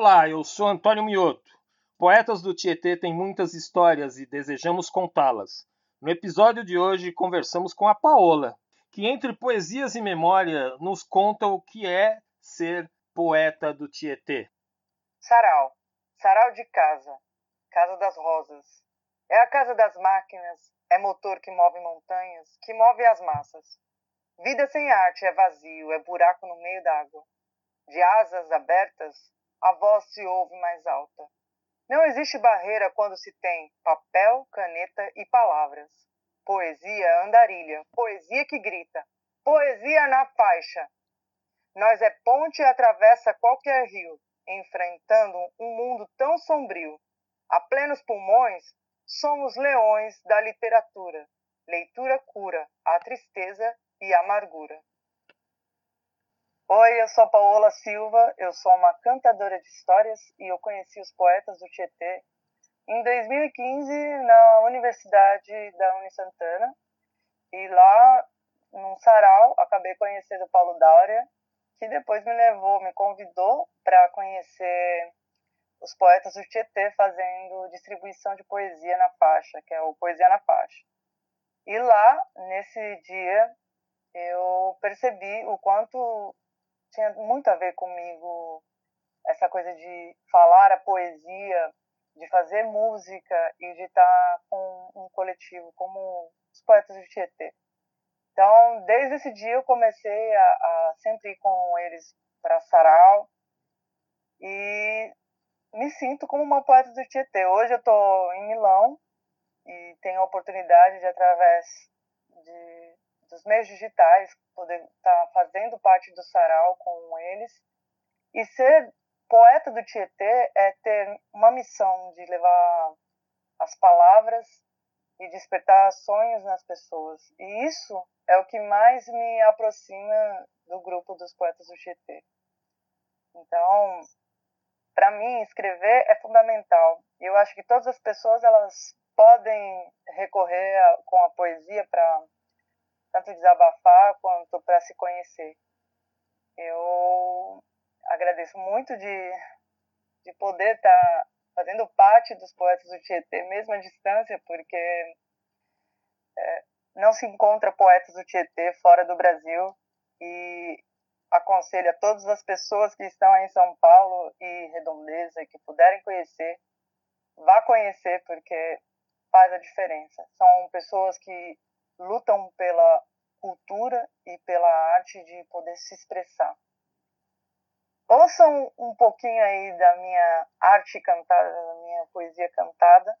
Olá, eu sou Antônio Mioto. Poetas do Tietê têm muitas histórias e desejamos contá-las. No episódio de hoje conversamos com a Paola, que entre poesias e memória nos conta o que é ser poeta do Tietê. Sarau. Sarau de casa. Casa das rosas. É a casa das máquinas, é motor que move montanhas, que move as massas. Vida sem arte é vazio, é buraco no meio d'água. De asas abertas, a voz se ouve mais alta. Não existe barreira quando se tem papel, caneta e palavras. Poesia andarilha, poesia que grita, poesia na faixa. Nós é ponte e atravessa qualquer rio, enfrentando um mundo tão sombrio. A plenos pulmões, somos leões da literatura. Leitura cura a tristeza e a amargura. Oi, eu sou Paola Silva, eu sou uma cantadora de histórias e eu conheci os poetas do Tietê em 2015 na Universidade da Unisantana e lá num sarau acabei conhecendo Paulo Dáurea, que depois me levou, me convidou para conhecer os poetas do Tietê fazendo distribuição de poesia na faixa, que é o Poesia na Faixa. E lá, nesse dia, eu percebi o quanto tinha muito a ver comigo essa coisa de falar a poesia, de fazer música e de estar com um coletivo como os poetas do Tietê. Então, desde esse dia eu comecei a, a sempre ir com eles para Sarau e me sinto como uma poeta do Tietê. Hoje eu estou em Milão e tenho a oportunidade de, através de, dos meios digitais, poder estar tá fazendo parte do sarau com eles. E ser poeta do Tietê é ter uma missão de levar as palavras e despertar sonhos nas pessoas. E isso é o que mais me aproxima do grupo dos poetas do Tietê. Então, para mim, escrever é fundamental. E eu acho que todas as pessoas elas podem recorrer a, com a poesia para tanto desabafar quanto para se conhecer. Eu agradeço muito de, de poder estar tá fazendo parte dos poetas do Tietê, mesmo à distância, porque é, não se encontra poetas do Tietê fora do Brasil e aconselho a todas as pessoas que estão aí em São Paulo e Redondeza que puderem conhecer, vá conhecer porque faz a diferença. São pessoas que lutam pela cultura e pela arte de poder se expressar. Ouçam um pouquinho aí da minha arte cantada, da minha poesia cantada.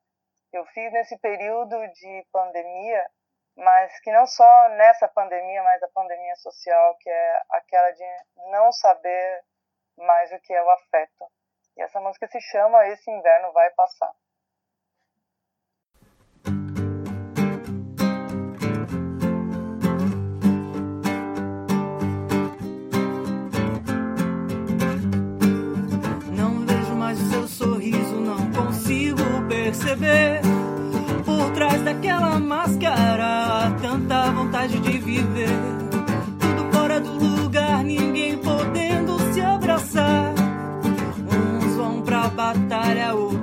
Eu fiz nesse período de pandemia mas que não só nessa pandemia, mas a pandemia social, que é aquela de não saber mais o que é o afeto. E essa música se chama Esse Inverno Vai Passar. Perceber por trás daquela máscara, tanta vontade de viver. Tudo fora do lugar, ninguém podendo se abraçar. Uns vão pra batalha, outros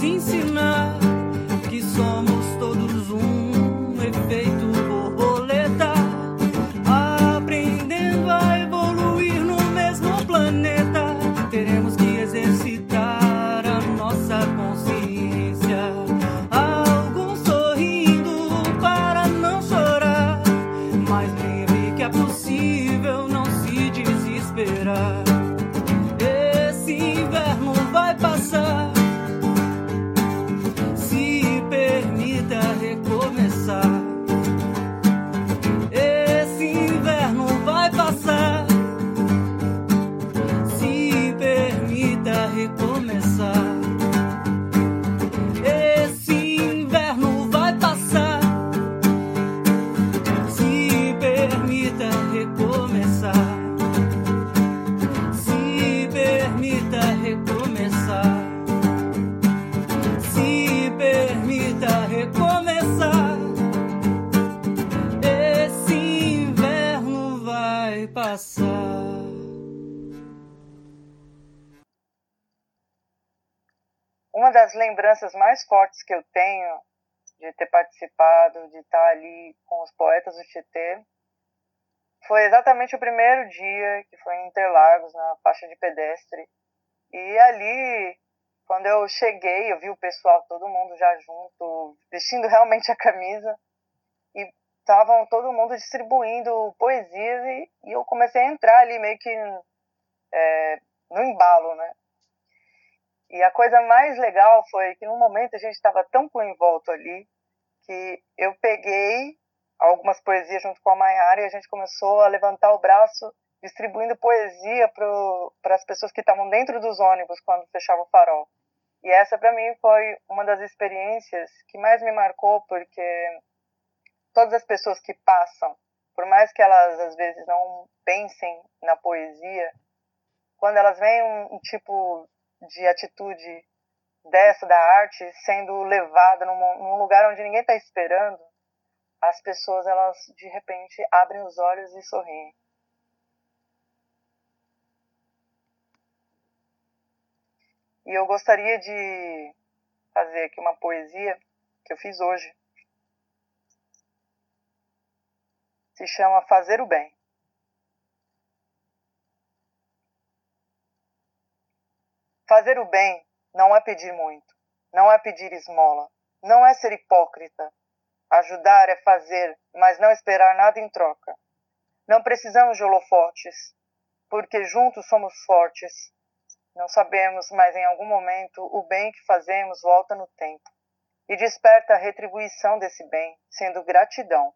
vão nos Das lembranças mais fortes que eu tenho de ter participado, de estar ali com os poetas do Tietê, foi exatamente o primeiro dia, que foi em Interlagos, na faixa de pedestre. E ali, quando eu cheguei, eu vi o pessoal, todo mundo já junto, vestindo realmente a camisa. E estavam todo mundo distribuindo poesias e, e, eu comecei a entrar ali meio que é, no embalo, né? E a coisa mais legal foi que no momento a gente estava tão envolto ali que eu peguei algumas poesias junto com a Mayara e a gente começou a levantar o braço distribuindo poesia para as pessoas que estavam dentro dos ônibus quando fechava o farol. E essa para mim foi uma das experiências que mais me marcou porque todas as pessoas que passam, por mais que elas às vezes não pensem na poesia, quando elas veem um, um tipo de atitude dessa da arte sendo levada num, num lugar onde ninguém está esperando, as pessoas elas de repente abrem os olhos e sorriem. E eu gostaria de fazer aqui uma poesia que eu fiz hoje. Se chama Fazer o Bem. Fazer o bem não é pedir muito, não é pedir esmola, não é ser hipócrita. Ajudar é fazer, mas não esperar nada em troca. Não precisamos de holofotes, porque juntos somos fortes. Não sabemos, mas em algum momento o bem que fazemos volta no tempo e desperta a retribuição desse bem, sendo gratidão,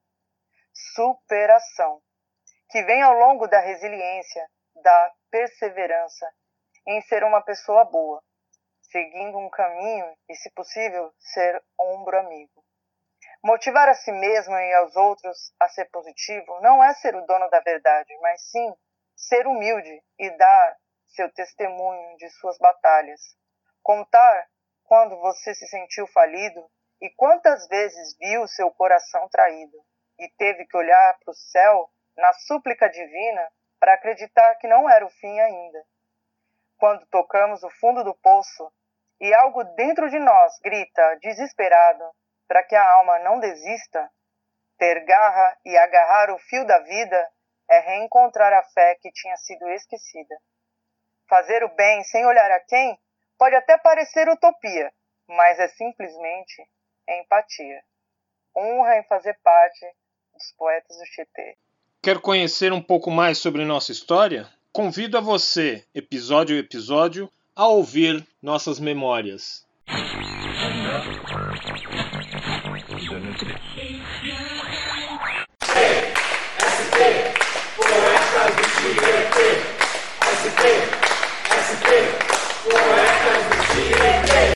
superação, que vem ao longo da resiliência, da perseverança em ser uma pessoa boa, seguindo um caminho e, se possível, ser ombro amigo. Motivar a si mesmo e aos outros a ser positivo não é ser o dono da verdade, mas sim ser humilde e dar seu testemunho de suas batalhas. Contar quando você se sentiu falido e quantas vezes viu seu coração traído e teve que olhar para o céu na súplica divina para acreditar que não era o fim ainda quando tocamos o fundo do poço e algo dentro de nós grita, desesperado, para que a alma não desista, ter garra e agarrar o fio da vida é reencontrar a fé que tinha sido esquecida. Fazer o bem sem olhar a quem pode até parecer utopia, mas é simplesmente empatia. Honra em fazer parte dos poetas do Tietê. Quer conhecer um pouco mais sobre nossa história? Convido a você, episódio a episódio, a ouvir nossas memórias. SP, SP, SP, SP, SP, SP,